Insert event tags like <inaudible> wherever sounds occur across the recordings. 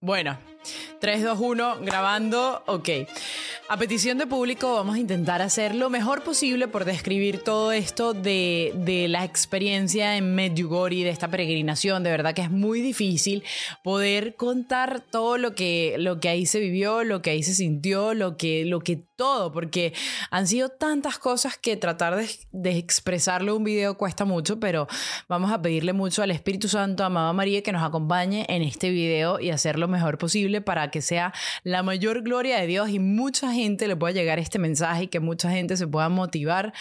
Bueno, 3, 2, 1, grabando, ok. A petición de público vamos a intentar hacer lo mejor posible por describir todo esto de, de la experiencia en Medjugorje, de esta peregrinación. De verdad que es muy difícil poder contar todo lo que, lo que ahí se vivió, lo que ahí se sintió, lo que, lo que todo, porque han sido tantas cosas que tratar de, de expresarlo en un video cuesta mucho, pero vamos a pedirle mucho al Espíritu Santo, a Mamá María, que nos acompañe en este video y hacer lo mejor posible para que sea la mayor gloria de Dios y mucha gente le pueda llegar este mensaje y que mucha gente se pueda motivar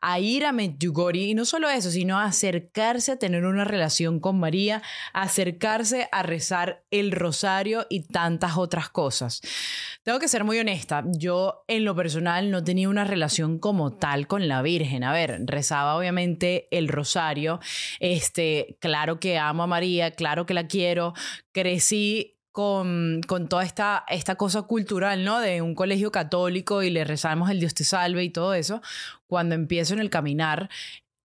a ir a Medjugorje y no solo eso, sino a acercarse a tener una relación con María, acercarse a rezar el rosario y tantas otras cosas. Tengo que ser muy honesta, yo en lo personal no tenía una relación como tal con la Virgen. A ver, rezaba obviamente el rosario, este, claro que amo a María, claro que la quiero, crecí con, con, toda esta, esta cosa cultural, ¿no? De un colegio católico y le rezamos el Dios te salve y todo eso. Cuando empiezo en el caminar,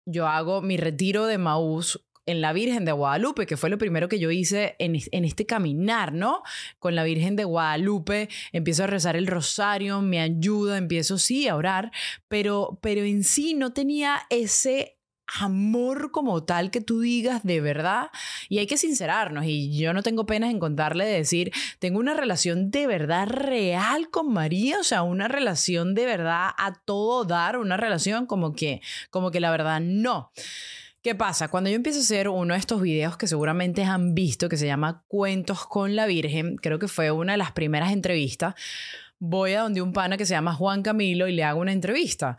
yo hago mi retiro de Maús en la Virgen de Guadalupe, que fue lo primero que yo hice en, en, este caminar, ¿no? Con la Virgen de Guadalupe, empiezo a rezar el rosario, me ayuda, empiezo sí a orar, pero, pero en sí no tenía ese amor como tal que tú digas de verdad y hay que sincerarnos y yo no tengo penas en contarle de decir tengo una relación de verdad real con María o sea una relación de verdad a todo dar una relación como que como que la verdad no ¿Qué pasa? Cuando yo empiezo a hacer uno de estos videos que seguramente han visto, que se llama Cuentos con la Virgen, creo que fue una de las primeras entrevistas, voy a donde un pana que se llama Juan Camilo y le hago una entrevista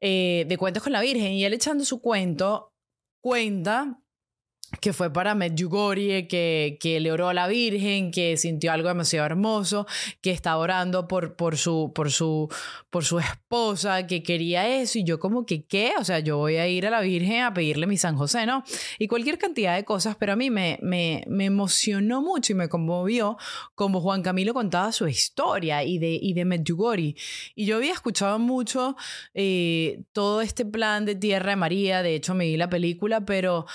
eh, de cuentos con la Virgen y él echando su cuento cuenta que fue para Medjugorje, que, que le oró a la Virgen, que sintió algo demasiado hermoso, que estaba orando por, por, su, por, su, por su esposa, que quería eso, y yo como que, ¿qué? O sea, yo voy a ir a la Virgen a pedirle mi San José, ¿no? Y cualquier cantidad de cosas, pero a mí me, me, me emocionó mucho y me conmovió como Juan Camilo contaba su historia y de, y de Medjugorje. Y yo había escuchado mucho eh, todo este plan de Tierra de María, de hecho me vi la película, pero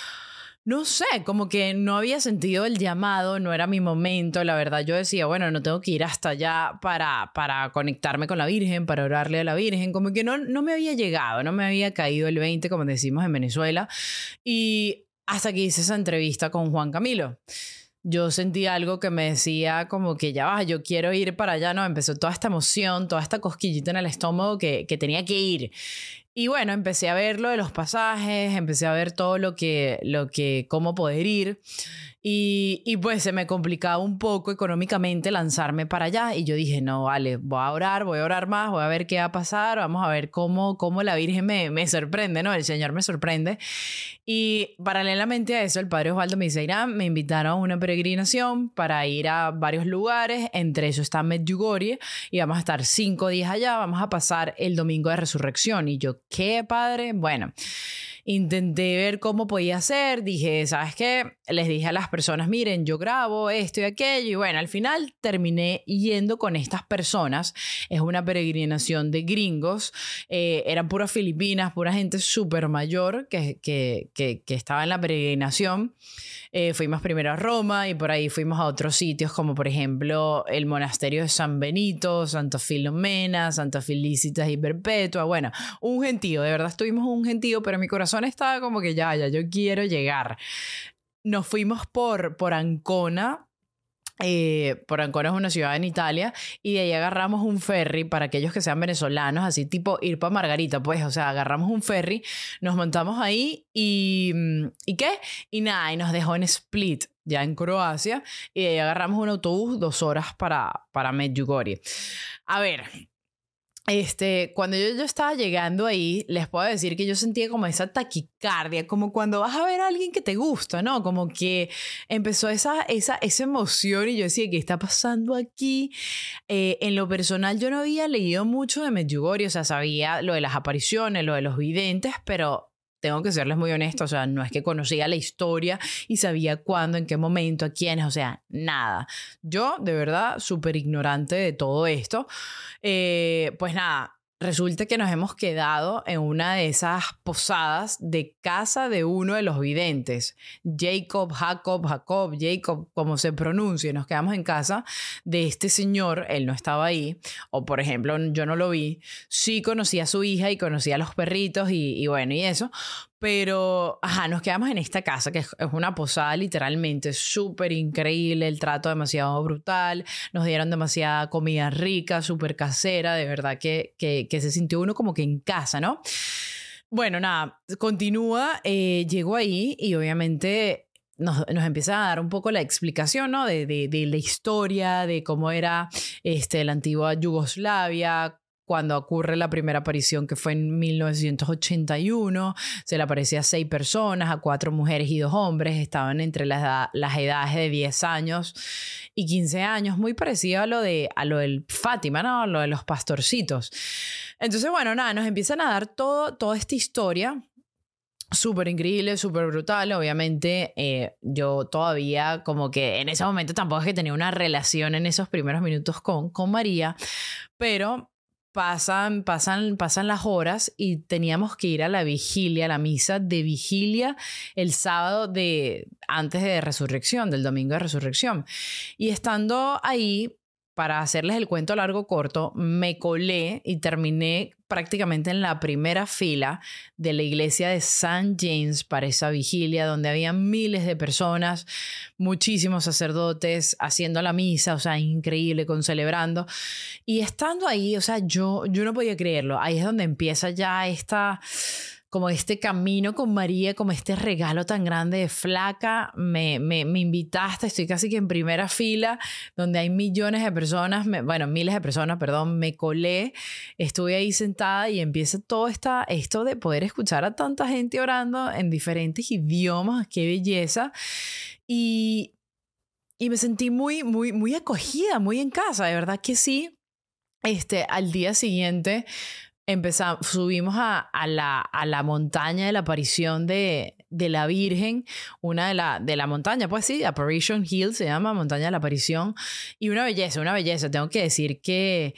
no sé, como que no había sentido el llamado, no era mi momento, la verdad yo decía, bueno, no tengo que ir hasta allá para, para conectarme con la Virgen, para orarle a la Virgen, como que no, no me había llegado, no me había caído el 20, como decimos en Venezuela, y hasta que hice esa entrevista con Juan Camilo. Yo sentí algo que me decía como que ya va, yo quiero ir para allá, ¿no? Empezó toda esta emoción, toda esta cosquillita en el estómago que, que tenía que ir. Y bueno, empecé a ver lo de los pasajes, empecé a ver todo lo que, lo que, cómo poder ir. Y, pues se me complicaba un poco económicamente lanzarme para allá. Y yo dije, no, vale, voy a orar, voy a orar más, voy a ver qué va a pasar, vamos a ver cómo, cómo la Virgen me, me sorprende, ¿no? El Señor me sorprende. Y paralelamente a eso, el Padre Osvaldo me dice, Irán, me invitaron a una peregrinación para ir a varios lugares, entre ellos está Medjugorje, y vamos a estar cinco días allá, vamos a pasar el domingo de resurrección. Y yo, ¿qué, Padre? Bueno intenté ver cómo podía hacer, dije, ¿sabes qué? Les dije a las personas, miren, yo grabo esto y aquello, y bueno, al final terminé yendo con estas personas, es una peregrinación de gringos, eh, eran puras filipinas, pura gente súper mayor que, que, que, que, estaba en la peregrinación. Eh, fuimos primero a Roma y por ahí fuimos a otros sitios como por ejemplo el monasterio de San Benito, Santa Filomena, Santa Felicitas y Perpetua, bueno, un gentío, de verdad estuvimos un gentío, pero mi corazón estaba como que ya, ya, yo quiero llegar. Nos fuimos por, por Ancona, eh, por Ancona es una ciudad en Italia, y de ahí agarramos un ferry para aquellos que sean venezolanos, así tipo ir para Margarita, pues, o sea, agarramos un ferry, nos montamos ahí y. Mm, ¿Y qué? Y nada, y nos dejó en Split, ya en Croacia, y de ahí agarramos un autobús dos horas para, para Medjugorje. A ver, este, cuando yo, yo estaba llegando ahí, les puedo decir que yo sentía como esa taquicardia, como cuando vas a ver a alguien que te gusta, ¿no? Como que empezó esa, esa, esa emoción y yo decía, ¿qué está pasando aquí? Eh, en lo personal yo no había leído mucho de Medjugorje, o sea, sabía lo de las apariciones, lo de los videntes, pero tengo que serles muy honesta, o sea, no es que conocía la historia y sabía cuándo, en qué momento, a quiénes, o sea, nada. Yo, de verdad, súper ignorante de todo esto. Eh, pues nada, resulta que nos hemos quedado en una de esas posadas de casa de uno de los videntes, Jacob, Jacob, Jacob, Jacob, como se pronuncie, nos quedamos en casa de este señor, él no estaba ahí, o por ejemplo, yo no lo vi, sí conocí a su hija y conocí a los perritos y, y bueno, y eso, pero, ajá, nos quedamos en esta casa, que es una posada literalmente súper increíble, el trato demasiado brutal, nos dieron demasiada comida rica, súper casera, de verdad que, que, se sintió uno como que en casa, ¿no? Bueno, nada, continúa, eh, llegó ahí y obviamente nos, nos, empieza a dar un poco la explicación ¿no? de, de, de, la historia, de cómo era este, la antigua Yugoslavia, cuando ocurre la primera aparición, que fue en 1981. Se le aparecía a seis personas, a cuatro mujeres y dos hombres. Estaban entre las, las edades de 10 años y 15 años, muy parecido a lo, de, a lo del Fátima, ¿no? A lo de los pastorcitos. Entonces, bueno, nada, nos empiezan a dar todo, toda esta historia súper increíble, súper brutal. Obviamente, eh, yo todavía como que en ese momento tampoco es que tenía una relación en esos primeros minutos con, con María, pero pasan, pasan, pasan las horas y teníamos que ir a la vigilia, a la misa de vigilia el sábado de antes de resurrección, del domingo de resurrección. Y estando ahí, para hacerles el cuento largo corto, me colé y terminé prácticamente en la primera fila de la iglesia de St. James para esa vigilia, donde había miles de personas, muchísimos sacerdotes haciendo la misa, o sea, increíble, con celebrando. Y estando ahí, o sea, yo, yo no podía creerlo. Ahí es donde empieza ya esta como este camino con María, como este regalo tan grande de flaca, me, me, me, invitaste, estoy casi que en primera fila, donde hay millones de personas, bueno, miles de personas, perdón, me colé, estuve ahí sentada y empieza todo esta, esto de poder escuchar a tanta gente orando en diferentes idiomas, qué belleza. Y, y me sentí muy, muy, muy acogida, muy en casa, de verdad que sí. Este, al día siguiente empezamos, subimos a, a, la, a, la, montaña de la aparición de, de la Virgen, una de la, de la montaña, pues sí, Apparition Hill se llama, montaña de la aparición, y una belleza, una belleza. Tengo que decir que,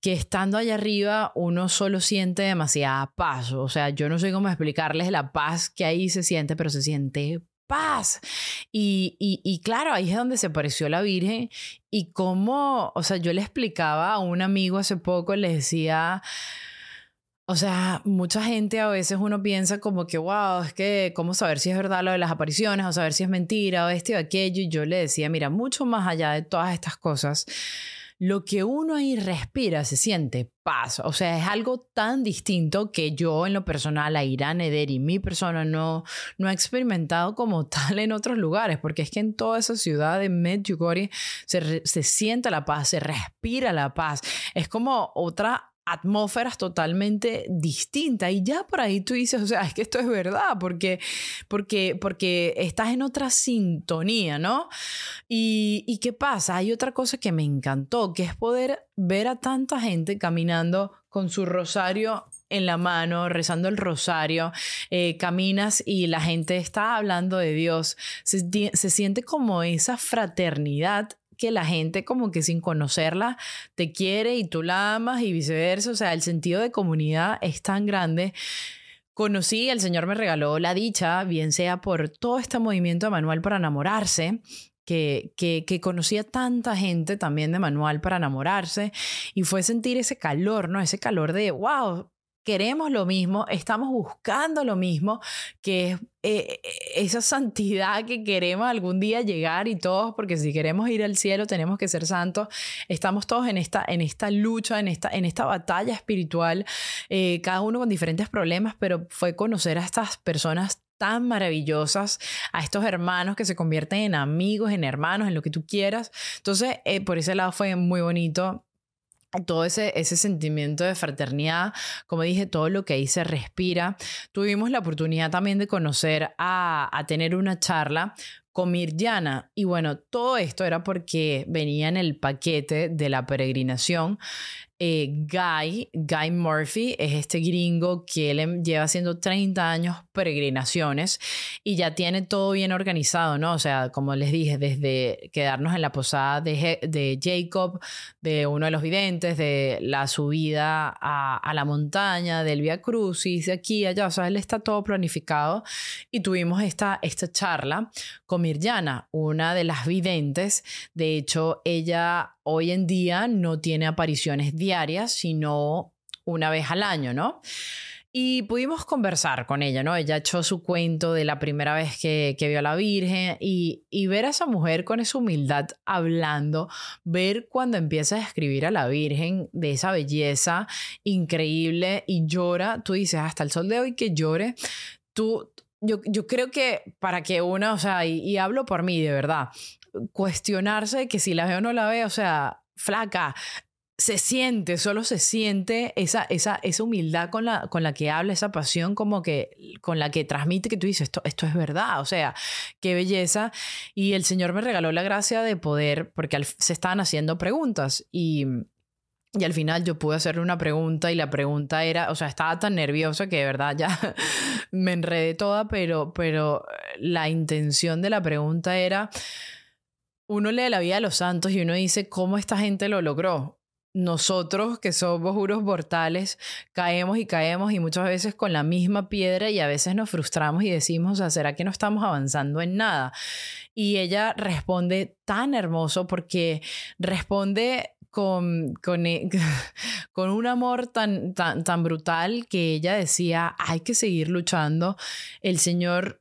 que estando allá arriba uno solo siente demasiada paz, o sea, yo no sé cómo explicarles la paz que ahí se siente, pero se siente paz. Y, y, y, claro, ahí es donde se apareció la Virgen y cómo, o sea, yo le explicaba a un amigo hace poco, le decía, o sea, mucha gente a veces uno piensa como que, wow, es que, ¿cómo saber si es verdad lo de las apariciones o saber si es mentira o este o aquello? Y yo le decía, mira, mucho más allá de todas estas cosas, lo que uno ahí respira se siente paz. O sea, es algo tan distinto que yo en lo personal, a Irán Eder y mi persona no, no he experimentado como <laughs> tal en otros lugares, porque es que en toda esa ciudad de Medjugorje se, se siente la paz, se respira la paz. Es como otra atmósferas totalmente distintas. Y ya por ahí tú dices, o sea, es que esto es verdad porque porque porque estás en otra sintonía, ¿no? Y, y qué pasa, hay otra cosa que me encantó, que es poder ver a tanta gente caminando con su rosario en la mano, rezando el rosario, eh, caminas y la gente está hablando de Dios, se, se siente como esa fraternidad que la gente como que sin conocerla te quiere y tú la amas y viceversa. O sea, el sentido de comunidad es tan grande. Conocí, el Señor me regaló la dicha, bien sea por todo este movimiento de Manual para enamorarse, que, que, que conocía tanta gente también de Manual para enamorarse, y fue sentir ese calor, ¿no? Ese calor de, wow, queremos lo mismo, estamos buscando lo mismo, que es eh, esa santidad que queremos algún día llegar y todos, porque si queremos ir al cielo tenemos que ser santos, estamos todos en esta, en esta lucha, en esta, en esta batalla espiritual, eh, cada uno con diferentes problemas, pero fue conocer a estas personas tan maravillosas, a estos hermanos que se convierten en amigos, en hermanos, en lo que tú quieras. Entonces, eh, por ese lado fue muy bonito todo ese, ese sentimiento de fraternidad, como dije, todo lo que ahí se respira. Tuvimos la oportunidad también de conocer a, a tener una charla con Mirjana. Y bueno, todo esto era porque venía en el paquete de la peregrinación eh, Guy, Guy Murphy, es este gringo que él em, lleva haciendo 30 años peregrinaciones y ya tiene todo bien organizado, ¿no? O sea, como les dije, desde quedarnos en la posada de, Jacob, de uno de los videntes, de la subida a, a la montaña, del Via Crucis, de aquí allá, o sea, él está todo planificado y tuvimos esta, esta charla con Mirjana, una de las videntes, de hecho, ella hoy en día no tiene apariciones diarias, sino una vez al año, ¿no? Y pudimos conversar con ella, ¿no? Ella echó su cuento de la primera vez que, vio a la Virgen y, y, ver a esa mujer con esa humildad hablando, ver cuando empieza a escribir a la Virgen de esa belleza increíble y llora, tú dices, hasta el sol de hoy que llore, tú, yo, yo creo que para que una, o sea, y hablo por mí de verdad, cuestionarse que si la veo o no la veo, o sea, flaca, se siente, solo se siente esa, esa, esa humildad con la, con la que habla, esa pasión como que con la que transmite que tú dices, esto, esto es verdad, o sea, qué belleza. Y el Señor me regaló la gracia de poder, porque se estaban haciendo preguntas y, y al final yo pude hacerle una pregunta y la pregunta era, o sea, estaba tan nerviosa que de verdad ya <laughs> me enredé toda, pero, pero la intención de la pregunta era uno lee la vida de los santos y uno dice, ¿cómo esta gente lo logró? Nosotros que somos unos mortales caemos y caemos y muchas veces con la misma piedra y a veces nos frustramos y decimos, ¿será que no estamos avanzando en nada? Y ella responde tan hermoso porque responde con, con, e, <laughs> con, un amor tan, tan, tan brutal que ella decía, hay que seguir luchando. El Señor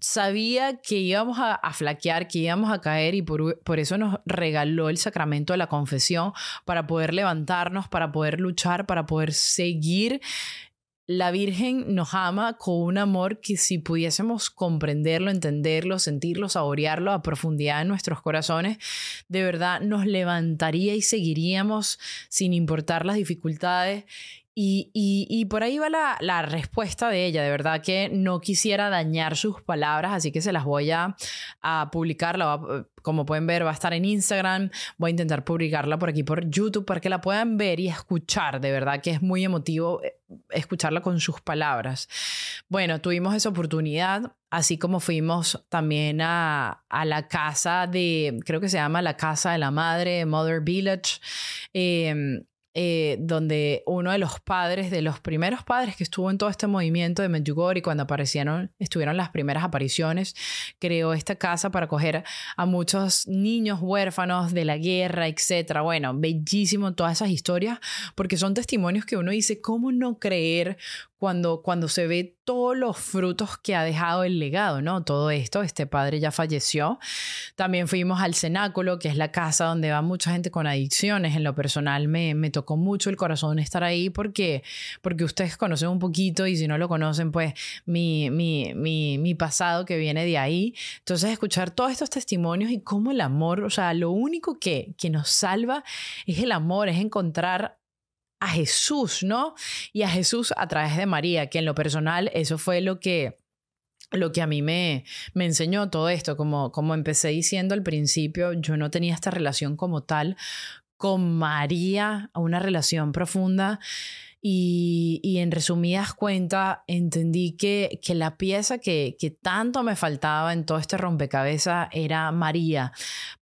sabía que íbamos a, flaquear, que íbamos a caer y por, por, eso nos regaló el sacramento de la confesión para poder levantarnos, para poder luchar, para poder seguir. La Virgen nos ama con un amor que si pudiésemos comprenderlo, entenderlo, sentirlo, saborearlo a profundidad en nuestros corazones, de verdad nos levantaría y seguiríamos sin importar las dificultades y, y, por ahí va la, la, respuesta de ella, de verdad que no quisiera dañar sus palabras, así que se las voy a, a publicar, como pueden ver va a estar en Instagram, voy a intentar publicarla por aquí por YouTube para que la puedan ver y escuchar, de verdad que es muy emotivo eh, escucharla con sus palabras. Bueno, tuvimos esa oportunidad, así como fuimos también a, a la casa de, creo que se llama la casa de la madre, Mother Village. Eh, eh, donde uno de los padres, de los primeros padres que estuvo en todo este movimiento de Medjugorje, cuando aparecieron, estuvieron las primeras apariciones, creó esta casa para acoger a muchos niños huérfanos de la guerra, etc. Bueno, bellísimo todas esas historias, porque son testimonios que uno dice, ¿cómo no creer cuando, cuando se ve todos los frutos que ha dejado el legado, ¿no? Todo esto, este padre ya falleció. También fuimos al cenáculo, que es la casa donde va mucha gente con adicciones. En lo personal me, me tocó mucho el corazón estar ahí porque, porque ustedes conocen un poquito y si no lo conocen, pues mi, mi, mi, mi pasado que viene de ahí. Entonces, escuchar todos estos testimonios y cómo el amor, o sea, lo único que, que nos salva es el amor, es encontrar a Jesús, ¿no? Y a Jesús a través de María, que en lo personal eso fue lo que lo que a mí me, me enseñó todo esto, como, como empecé diciendo al principio, yo no tenía esta relación como tal con María, una relación profunda. Y, y, en resumidas cuentas entendí que, que la pieza que, que, tanto me faltaba en todo este rompecabezas era María.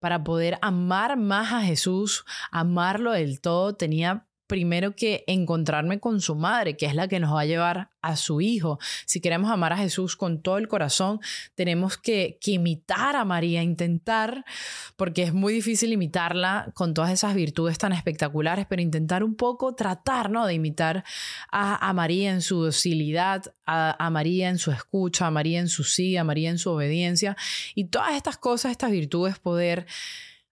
Para poder amar más a Jesús, amarlo del todo, tenía primero que encontrarme con su madre, que es la que nos va a llevar a su hijo. Si queremos amar a Jesús con todo el corazón, tenemos que, imitar a María, intentar, porque es muy difícil imitarla con todas esas virtudes tan espectaculares, pero intentar un poco tratar ¿no? de imitar a, María en su docilidad, a, a, María en su escucha, a María en su sí, a María en su obediencia y todas estas cosas, estas virtudes, poder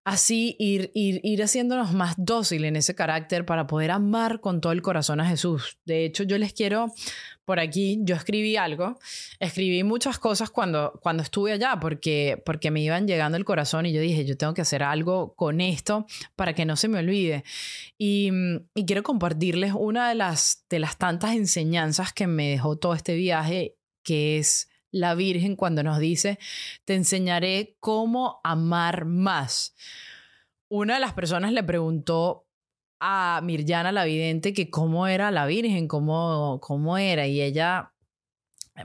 así ir, ir, ir haciéndonos más dócil en ese carácter para poder amar con todo el corazón a Jesús. De hecho, yo les quiero, por aquí, yo escribí algo, escribí muchas cosas cuando, cuando estuve allá, porque, porque me iban llegando el corazón y yo dije, yo tengo que hacer algo con esto para que no se me olvide. Y, y quiero compartirles una de las, de las tantas enseñanzas que me dejó todo este viaje, que es la Virgen cuando nos dice, te enseñaré cómo amar más. Una de las personas le preguntó, a Mirjana la vidente que cómo era la Virgen, cómo, cómo era, y ella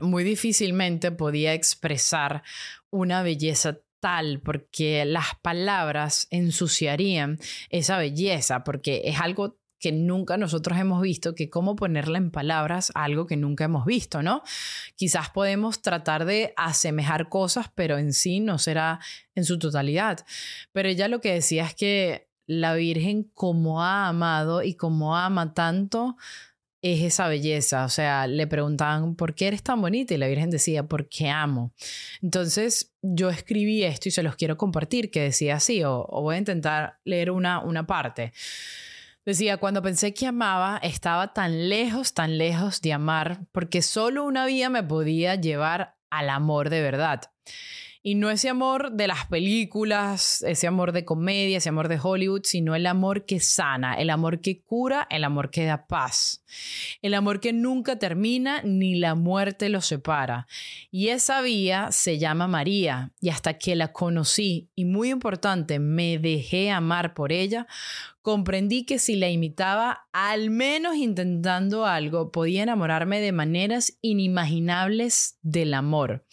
muy difícilmente podía expresar una belleza tal porque las palabras ensuciarían esa belleza, porque es algo que nunca nosotros hemos visto, que cómo ponerla en palabras algo que nunca hemos visto, ¿no? Quizás podemos tratar de asemejar cosas, pero en sí no será en su totalidad. Pero ella lo que decía es que la Virgen como ha amado y como ama tanto, es esa belleza. O sea, le preguntaban, ¿por qué eres tan bonita? Y la Virgen decía, porque amo. Entonces, yo escribí esto y se los quiero compartir, que decía así, o, voy a intentar leer una, una parte. Decía, cuando pensé que amaba, estaba tan lejos, tan lejos de amar, porque solo una vía me podía llevar al amor de verdad. Y no ese amor de las películas, ese amor de comedia, ese amor de Hollywood, sino el amor que sana, el amor que cura, el amor que da paz. El amor que nunca termina ni la muerte lo separa. Y esa vía se llama María. Y hasta que la conocí, y muy importante, me dejé amar por ella, comprendí que si la imitaba, al menos intentando algo, podía enamorarme de maneras inimaginables del amor.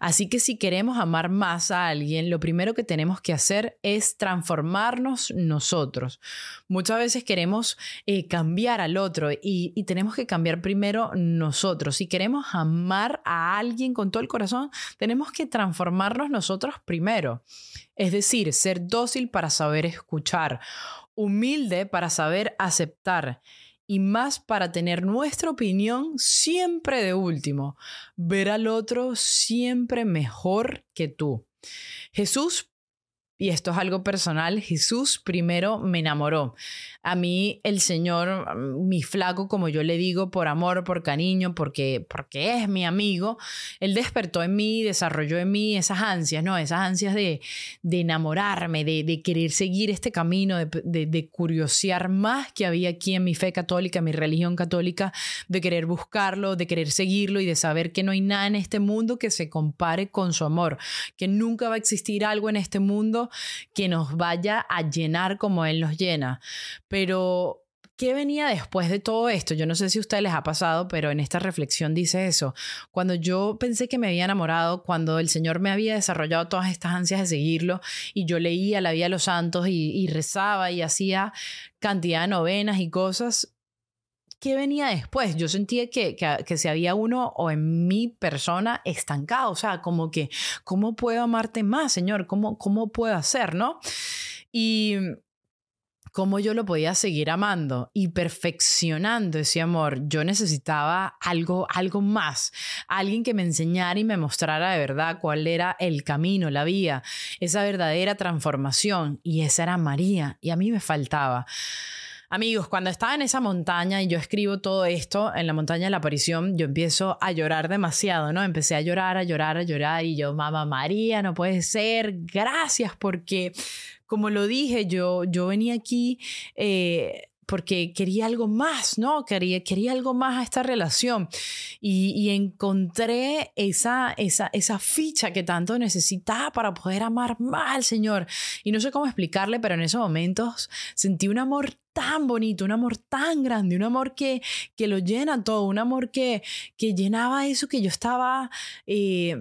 Así que si queremos amar más a alguien, lo primero que tenemos que hacer es transformarnos nosotros. Muchas veces queremos eh, cambiar al otro y, y tenemos que cambiar primero nosotros. Si queremos amar a alguien con todo el corazón, tenemos que transformarnos nosotros primero. Es decir, ser dócil para saber escuchar, humilde para saber aceptar y más para tener nuestra opinión siempre de último, ver al otro siempre mejor que tú. Jesús y esto es algo personal, Jesús primero me enamoró. A mí el Señor, mi flaco, como yo le digo, por amor, por cariño, porque, porque es mi amigo, Él despertó en mí, desarrolló en mí esas ansias, ¿no? Esas ansias de, de enamorarme, de, de, querer seguir este camino, de, de, curiosear más que había aquí en mi fe católica, mi religión católica, de querer buscarlo, de querer seguirlo y de saber que no hay nada en este mundo que se compare con su amor, que nunca va a existir algo en este mundo que nos vaya a llenar como Él nos llena. Pero ¿Qué venía después de todo esto? Yo no sé si a ustedes les ha pasado, pero en esta reflexión dice eso. Cuando yo pensé que me había enamorado, cuando el Señor me había desarrollado todas estas ansias de seguirlo y yo leía la vida de los santos y, y rezaba y hacía cantidad de novenas y cosas, ¿qué venía después? Yo sentía que, que, se había uno o en mi persona estancado, o sea, como que, ¿cómo puedo amarte más, Señor? ¿Cómo, cómo puedo hacer, no? Y cómo yo lo podía seguir amando y perfeccionando ese amor. Yo necesitaba algo, algo más, alguien que me enseñara y me mostrara de verdad cuál era el camino, la vía, esa verdadera transformación. Y esa era María, y a mí me faltaba. Amigos, cuando estaba en esa montaña y yo escribo todo esto en la montaña de la aparición, yo empiezo a llorar demasiado, ¿no? Empecé a llorar, a llorar, a llorar y yo, mamá María, no puede ser, gracias porque, como lo dije, yo, yo venía aquí... Eh, porque quería algo más, ¿no? Quería, quería algo más a esta relación. Y, encontré esa, esa, esa ficha que tanto necesitaba para poder amar más al Señor. Y no sé cómo explicarle, pero en esos momentos sentí un amor tan bonito, un amor tan grande, un amor que, que lo llena todo, un amor que, que llenaba eso que yo estaba, eh,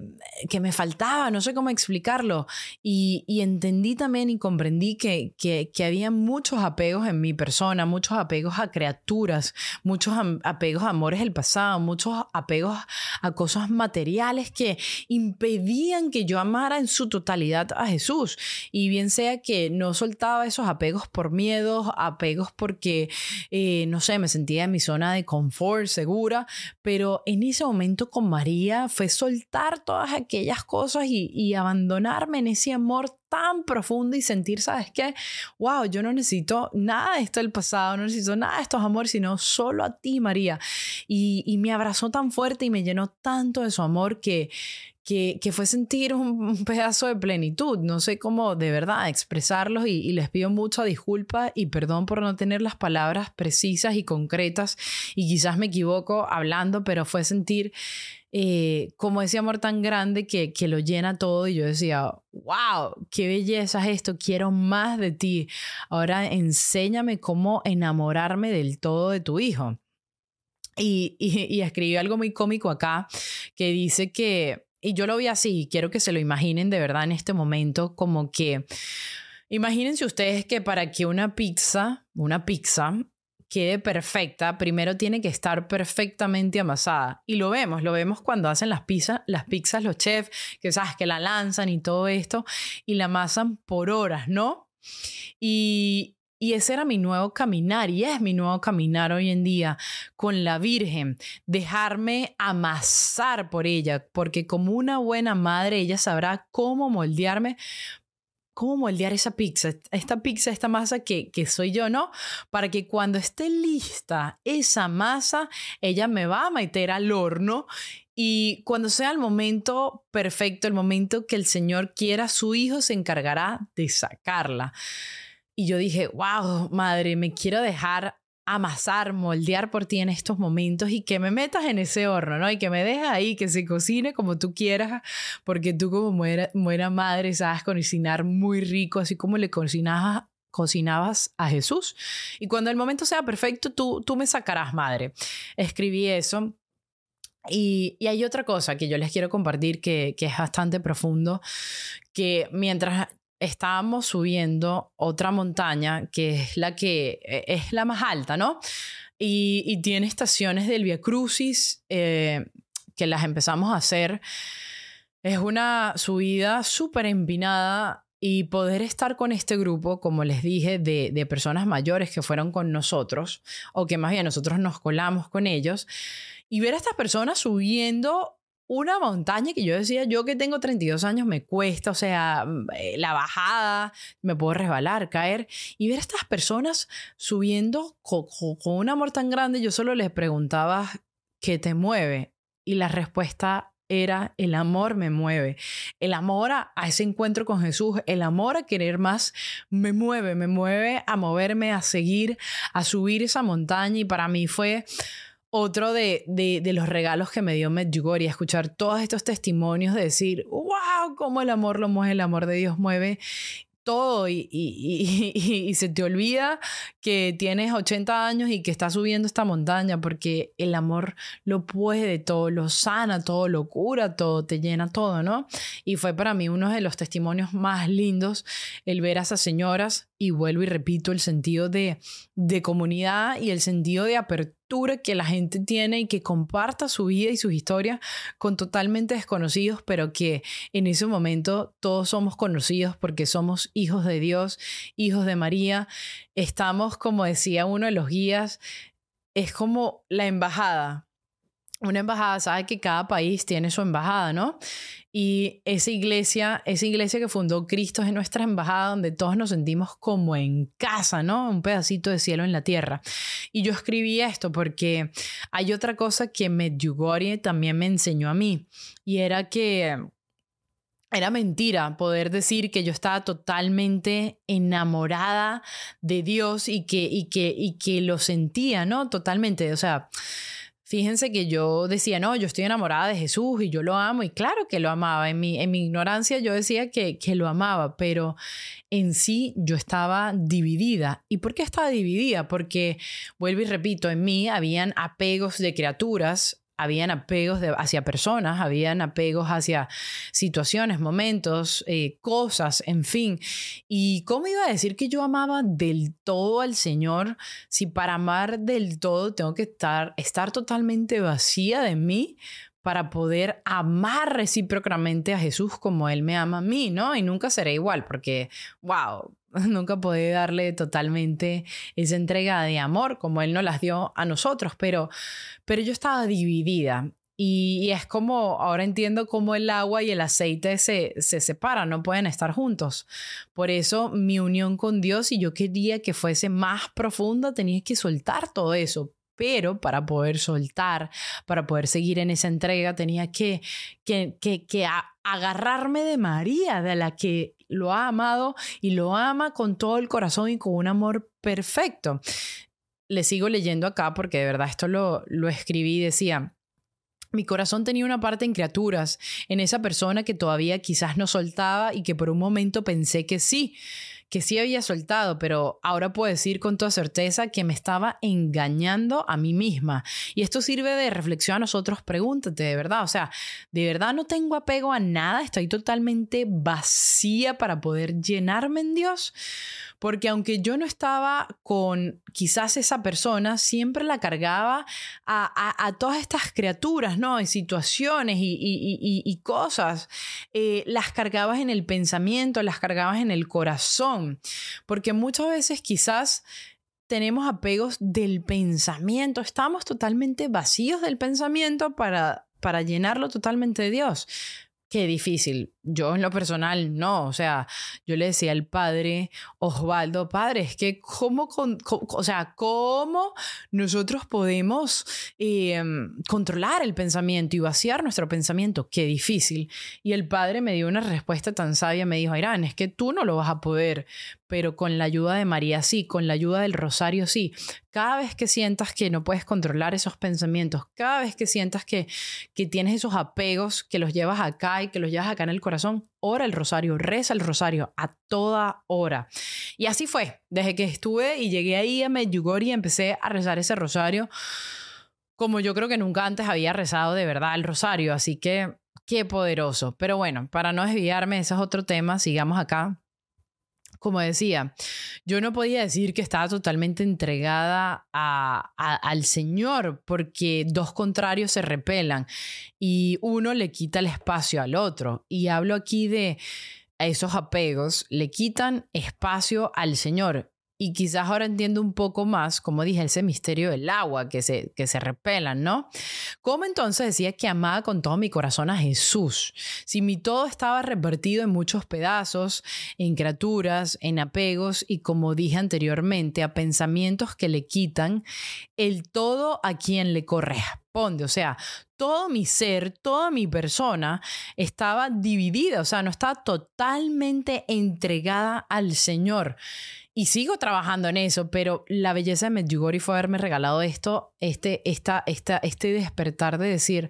que me faltaba, no sé cómo explicarlo. Y, y entendí también y comprendí que, que, que, había muchos apegos en mi persona, muchos apegos a criaturas, muchos apegos a amores del pasado, muchos apegos a cosas materiales que impedían que yo amara en su totalidad a Jesús. Y bien sea que no soltaba esos apegos por miedos, apegos porque, eh, no sé, me sentía en mi zona de confort, segura, pero en ese momento con María fue soltar todas aquellas cosas y, abandonarme en ese amor tan profundo y sentir, ¿sabes qué? Wow, yo no necesito nada de esto del pasado, no necesito nada de estos amores, sino solo a ti, María. Y, y me abrazó tan fuerte y me llenó tanto de su amor que, que, fue sentir un, pedazo de plenitud. No sé cómo de verdad expresarlos y, les pido mucha disculpa y perdón por no tener las palabras precisas y concretas y quizás me equivoco hablando, pero fue sentir eh, como ese amor tan grande que, que lo llena todo y yo decía, wow, qué belleza es esto, quiero más de ti. Ahora enséñame cómo enamorarme del todo de tu hijo. Y, y, escribí algo muy cómico acá que dice que, y yo lo vi así, quiero que se lo imaginen de verdad en este momento, como que, imagínense ustedes que para que una pizza, una pizza, quede perfecta, primero tiene que estar perfectamente amasada. Y lo vemos, lo vemos cuando hacen las pizzas, las pizzas los chefs, que sabes que la lanzan y todo esto, y la amasan por horas, ¿no? Y, y ese era mi nuevo caminar y es mi nuevo caminar hoy en día con la Virgen, dejarme amasar por ella, porque como una buena madre ella sabrá cómo moldearme cómo moldear esa pizza, esta pizza, esta masa que, que soy yo, ¿no? Para que cuando esté lista esa masa, ella me va a meter al horno y cuando sea el momento perfecto, el momento que el Señor quiera, su hijo se encargará de sacarla. Y yo dije, wow, madre, me quiero dejar amasar, moldear por ti en estos momentos y que me metas en ese horno, ¿no? Y que me dejes ahí, que se cocine como tú quieras, porque tú como buena, madre sabes cocinar muy rico, así como le cocinabas, cocinabas a Jesús. Y cuando el momento sea perfecto, tú, tú me sacarás, madre. Escribí eso. Y, y, hay otra cosa que yo les quiero compartir que, que es bastante profundo, que mientras estábamos subiendo otra montaña que es la que e, es la más alta, ¿no? Y, tiene estaciones del Via Crucis eh, que las empezamos a hacer. Es una subida súper empinada y poder estar con este grupo, como les dije, de, de personas mayores que fueron con nosotros, o que más bien nosotros nos colamos con ellos, y ver a estas personas subiendo una montaña que yo decía, yo que tengo 32 años me cuesta, o sea, mm, eh, la bajada, me puedo resbalar, caer, y ver a estas personas subiendo con, un amor tan grande, yo solo les preguntaba, ¿qué te mueve? Y la respuesta era el amor me mueve. El amor a, a, ese encuentro con Jesús, el amor a querer más, me mueve, me mueve a moverme, a seguir, a subir esa montaña y para mí fue otro de, de, los regalos que me dio Medjugorje, escuchar todos estos testimonios de decir, wow, cómo el amor lo mueve, el amor de Dios mueve todo y, y, y, se te olvida que tienes 80 años y que estás subiendo esta montaña porque el amor lo puede todo, lo sana todo, lo cura todo, te llena todo, ¿no? Y fue para mí uno de los testimonios más lindos el ver a esas señoras y vuelvo y repito el sentido de, de comunidad y el sentido de apertura que la gente tiene y que comparta su vida y sus historias con totalmente desconocidos, pero que en ese momento todos somos conocidos porque somos hijos de Dios, hijos de María. Estamos, como decía uno de los guías, es como la embajada una embajada sabe que cada país tiene su embajada, ¿no? Y esa iglesia, esa iglesia que fundó Cristo es nuestra embajada donde todos nos sentimos como en casa, ¿no? Un pedacito de cielo en la tierra. Y yo escribí esto porque hay otra cosa que Medjugorje también me enseñó a mí y era que era mentira poder decir que yo estaba totalmente enamorada de Dios y que, y que, y que lo sentía, ¿no? Totalmente, o sea, Fíjense que yo decía, no, yo estoy enamorada de Jesús y yo lo amo, y claro que lo amaba. En mi, en mi ignorancia yo decía que, que lo amaba, pero en sí yo estaba dividida. ¿Y por qué estaba dividida? Porque, vuelvo y repito, en mí habían apegos de criaturas habían apegos hacia personas, habían apegos hacia situaciones, momentos, eh, cosas, en fin. ¿Y cómo iba a decir que yo amaba del todo al Señor si para amar del todo tengo que estar, estar totalmente vacía de mí? para poder amar recíprocamente a Jesús como Él me ama a mí, ¿no? Y nunca seré igual, porque, wow, <laughs> nunca podré darle totalmente esa entrega de amor como Él nos las dio a nosotros, pero, pero yo estaba dividida. Y, es como, ahora entiendo cómo el agua y el aceite se, se separan, no pueden estar juntos. Por eso mi unión con Dios y yo quería que fuese más profunda, tenía que soltar todo eso, pero para poder soltar, para poder seguir en esa entrega, tenía que, que, que, agarrarme de María, de la que lo ha amado y lo ama con todo el corazón y con un amor perfecto. Le sigo leyendo acá porque de verdad esto lo, lo escribí y decía, mi corazón tenía una parte en criaturas, en esa persona que todavía quizás no soltaba y que por un momento pensé que sí, que sí había soltado, pero ahora puedo decir con toda certeza que me estaba engañando a mí misma. Y esto sirve de reflexión a nosotros, pregúntate, de verdad, o sea, de verdad no tengo apego a nada, estoy totalmente vacía para poder llenarme en Dios. Porque aunque yo no estaba con quizás esa persona, siempre la cargaba a, todas estas criaturas, ¿no? Y situaciones y, cosas. Eh, las cargabas en el pensamiento, las cargabas en el corazón. Porque muchas veces quizás tenemos apegos del pensamiento, estamos totalmente vacíos del pensamiento para, para llenarlo totalmente de Dios. Qué difícil. Yo en lo personal no, o sea, yo le decía al padre Osvaldo, padre, es que cómo, o sea, cómo nosotros podemos em, controlar el pensamiento y vaciar nuestro pensamiento, qué difícil. Y el padre me dio una respuesta tan sabia, me dijo, Irán, es que tú no lo vas a poder, pero con la ayuda de María sí, con la ayuda del rosario sí. Cada vez que sientas que no puedes controlar esos pensamientos, cada vez que sientas que, que tienes esos apegos, que los llevas acá y que los llevas acá en el corazón, ora el rosario, reza el rosario a toda hora. Y así fue, desde que estuve y llegué ahí a Medjugorje empecé a rezar ese rosario como yo creo que nunca antes había rezado de verdad el rosario, así que qué poderoso. Pero bueno, para no desviarme, ese es otro tema, sigamos acá como decía, yo no podía decir que estaba totalmente entregada al Señor porque dos contrarios se repelan y uno le quita el espacio al otro. Y hablo aquí de esos apegos, le quitan espacio al Señor. Y quizás ahora entiendo un poco más, como dije, ese misterio del agua, que se, que se repelan, ¿no? ¿Cómo entonces decía que amaba con todo mi corazón a Jesús? Si mi todo estaba repartido en muchos pedazos, en criaturas, en apegos y, como dije anteriormente, a pensamientos que le quitan el todo a quien le corresponde. O sea, todo mi ser, toda mi persona estaba dividida, o sea, no estaba totalmente entregada al Señor. Y sigo trabajando en eso, pero la belleza de Medjugorje fue haberme regalado esto, este, esta, esta, este despertar de decir,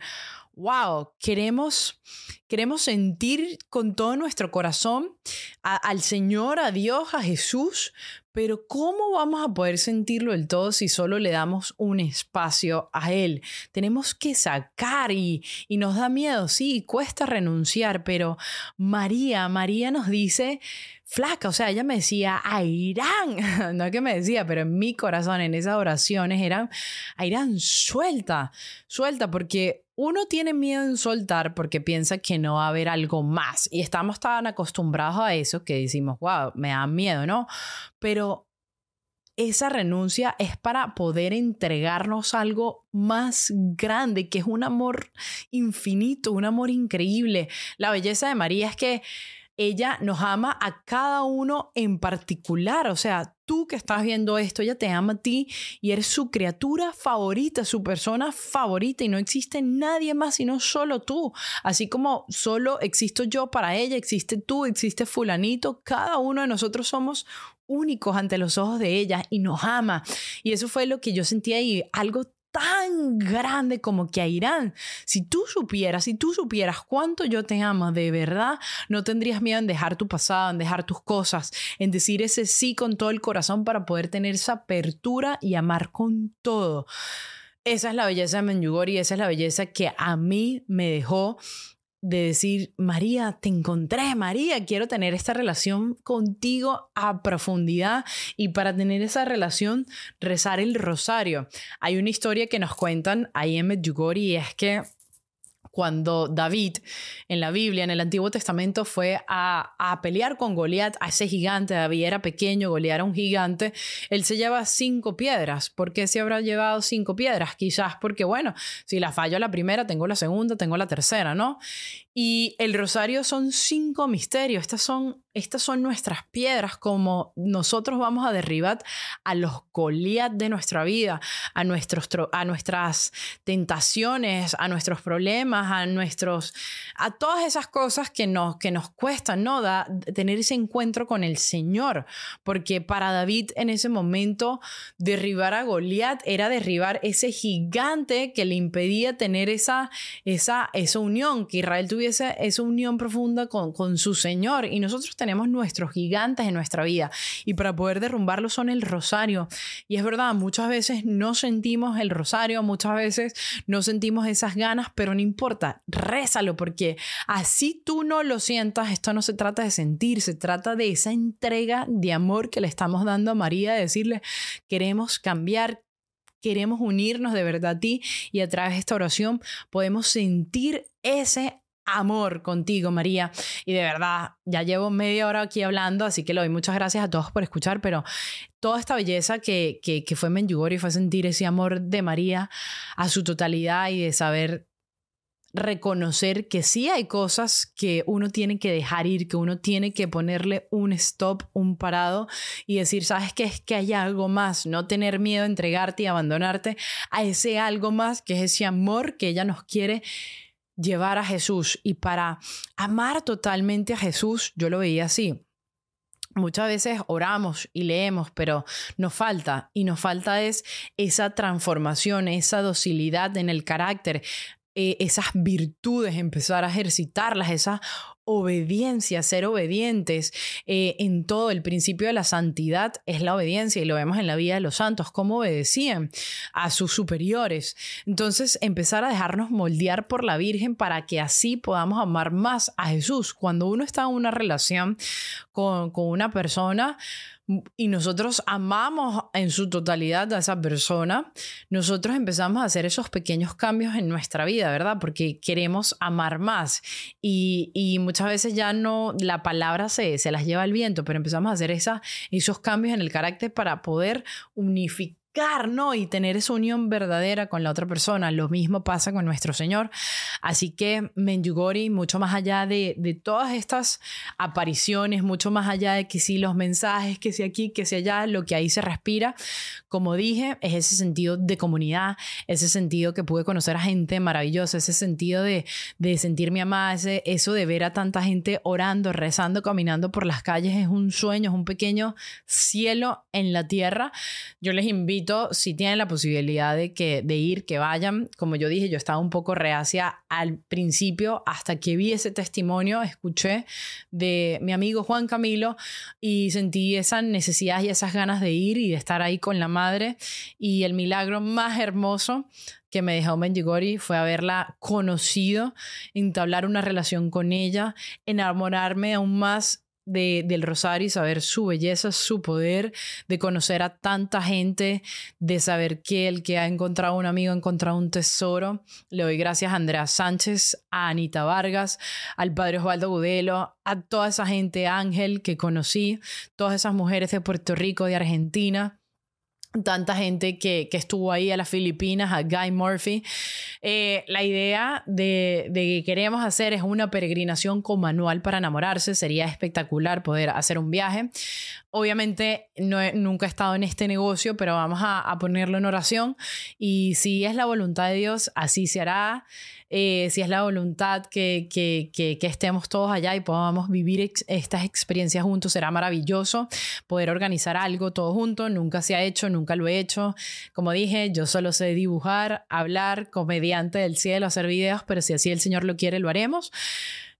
wow, queremos, queremos sentir con todo nuestro corazón al Señor, a Dios, a Jesús, pero ¿cómo vamos a poder sentirlo del todo si solo le damos un espacio a Él? Tenemos que sacar y, y nos da miedo, sí, cuesta renunciar, pero María, María nos dice, flaca, o sea, ella me decía, Airán, <laughs> no es que me decía, pero en mi corazón, en esas oraciones eran, Airán, suelta, suelta, porque uno tiene miedo en soltar porque piensa que no va a haber algo más y estamos tan acostumbrados a eso que decimos, wow, me da miedo, ¿no? Pero esa renuncia es para poder entregarnos algo más grande, que es un amor infinito, un amor increíble. La belleza de María es que ella nos ama a cada uno en particular. O sea, tú que estás viendo esto, ella te ama a ti y eres su criatura favorita, su persona favorita y no existe nadie más sino solo tú. Así como solo existo yo para ella, existe tú, existe fulanito, cada uno de nosotros somos únicos ante los ojos de ella y nos ama. Y eso fue lo que yo sentía ahí, algo tan grande como que a Irán. Si tú supieras, si tú supieras cuánto yo te amo de verdad, no tendrías miedo en dejar tu pasado, en dejar tus cosas, en decir ese sí con todo el corazón para poder tener esa apertura y amar con todo. Esa es la belleza de Menjugorje y esa es la belleza que a mí me dejó de decir, María, te encontré, María, quiero tener esta relación contigo a profundidad y para tener esa relación rezar el rosario. Hay una historia que nos cuentan ahí en Medjugorje y es que cuando David en la Biblia, en el Antiguo Testamento, fue a, pelear con Goliat, a ese gigante, David era pequeño, Goliat era un gigante, él se lleva cinco piedras. ¿Por qué se habrá llevado cinco piedras? Quizás porque, bueno, si la fallo la primera, tengo la segunda, tengo la tercera, ¿no? Y el rosario son cinco misterios, estas son estas son nuestras piedras, como nosotros vamos a derribar a los Goliat de nuestra vida, a, nuestros, a nuestras tentaciones, a nuestros problemas, a nuestros, a todas esas cosas que nos, que nos cuestan, ¿no? Da, tener ese encuentro con el Señor, porque para David en ese momento derribar a Goliat era derribar ese gigante que le impedía tener esa, esa, esa unión, que Israel tuviese esa unión profunda con, con su Señor. Y nosotros tenemos nuestros gigantes en nuestra vida y para poder derrumbarlos son el rosario. Y es verdad, muchas veces no sentimos el rosario, muchas veces no sentimos esas ganas, pero no importa, rézalo porque así tú no lo sientas, esto no se trata de sentir, se trata de esa entrega de amor que le estamos dando a María, de decirle, queremos cambiar, queremos unirnos de verdad a ti y a través de esta oración podemos sentir ese amor contigo, María. Y de verdad, ya llevo media hora aquí hablando, así que le doy muchas gracias a todos por escuchar, pero toda esta belleza que, que, que fue y fue sentir ese amor de María a su totalidad y de saber reconocer que sí hay cosas que uno tiene que dejar ir, que uno tiene que ponerle un stop, un parado y decir, ¿sabes qué? Es que hay algo más, no tener miedo a entregarte y abandonarte a ese algo más que es ese amor que ella nos quiere llevar a Jesús y para amar totalmente a Jesús, yo lo veía así. Muchas veces oramos y leemos, pero nos falta, y nos falta es esa transformación, esa docilidad en el carácter, eh, esas virtudes, empezar a ejercitarlas, esa obediencia, ser obedientes eh, en todo. El principio de la santidad es la obediencia y lo vemos en la vida de los santos, cómo obedecían a sus superiores. Entonces, empezar a dejarnos moldear por la Virgen para que así podamos amar más a Jesús. Cuando uno está en una relación con, con una persona, y nosotros amamos en su totalidad a esa persona, nosotros empezamos a hacer esos pequeños cambios en nuestra vida, ¿verdad? Porque queremos amar más y, y muchas veces ya no, la palabra se, se las lleva el viento, pero empezamos a hacer esa, esos cambios en el carácter para poder unificar ¿no? Y tener esa unión verdadera con la otra persona. Lo mismo pasa con nuestro Señor. Así que Menjugori, mucho más allá de, de todas estas apariciones, mucho más allá de que si los mensajes, que si aquí, que si allá, lo que ahí se respira, como dije, es ese sentido de comunidad, ese sentido que pude conocer a gente maravillosa, ese sentido de, de sentirme amada, ese, eso de ver a tanta gente orando, rezando, caminando por las calles, es un sueño, es un pequeño cielo en la tierra. Yo les invito si tienen la posibilidad de, que, de ir, que vayan. Como yo dije, yo estaba un poco reacia al principio, hasta que vi ese testimonio, escuché de mi amigo Juan Camilo y sentí esa necesidad y esas ganas de ir y de estar ahí con la madre. Y el milagro más hermoso que me dejó Menjigori fue haberla conocido, entablar una relación con ella, enamorarme aún más del Rosario y saber su belleza, su poder, de conocer a tanta gente, de saber que el que ha encontrado un amigo ha encontrado un tesoro. Le doy gracias a Andrea Sánchez, a Anita Vargas, al padre Osvaldo Gudelo, a toda esa gente, Ángel, que conocí, todas esas mujeres de Puerto Rico, de Argentina tanta gente que, estuvo ahí a las Filipinas, a Guy Murphy. Eh, la idea de, que queremos hacer es una peregrinación con manual para enamorarse. Sería espectacular poder hacer un viaje. Obviamente no nunca he estado en este negocio, pero vamos a, a ponerlo en oración y si es la voluntad de Dios, así se hará. Eh, si es la voluntad que, que, que, estemos todos allá y podamos vivir estas experiencias juntos, será maravilloso poder organizar algo todos juntos. Nunca se ha hecho, nunca lo he hecho. Como dije, yo solo sé dibujar, hablar, comediante del cielo, hacer videos, pero si así el Señor lo quiere, lo haremos.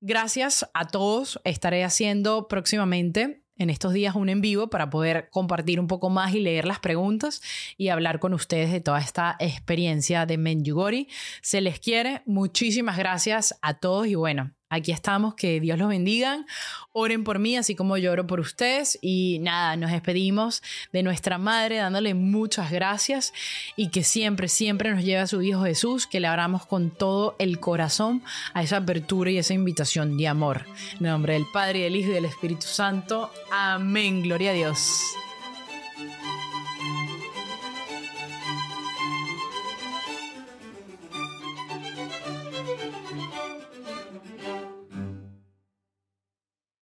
Gracias a todos. Estaré haciendo próximamente en estos días un en vivo para poder compartir un poco más y leer las preguntas y hablar con ustedes de toda esta experiencia de Menjugori. Se les quiere. Muchísimas gracias a todos y bueno, aquí estamos. Que Dios los bendiga. Oren por mí, así como yo oro por ustedes. Y nada, nos despedimos de nuestra madre dándole muchas gracias y que siempre, siempre nos lleve a su Hijo Jesús, que le abramos con todo el corazón a esa apertura y esa invitación de amor. En nombre del Padre, del Hijo y del Espíritu Santo. Amén. Gloria a Dios.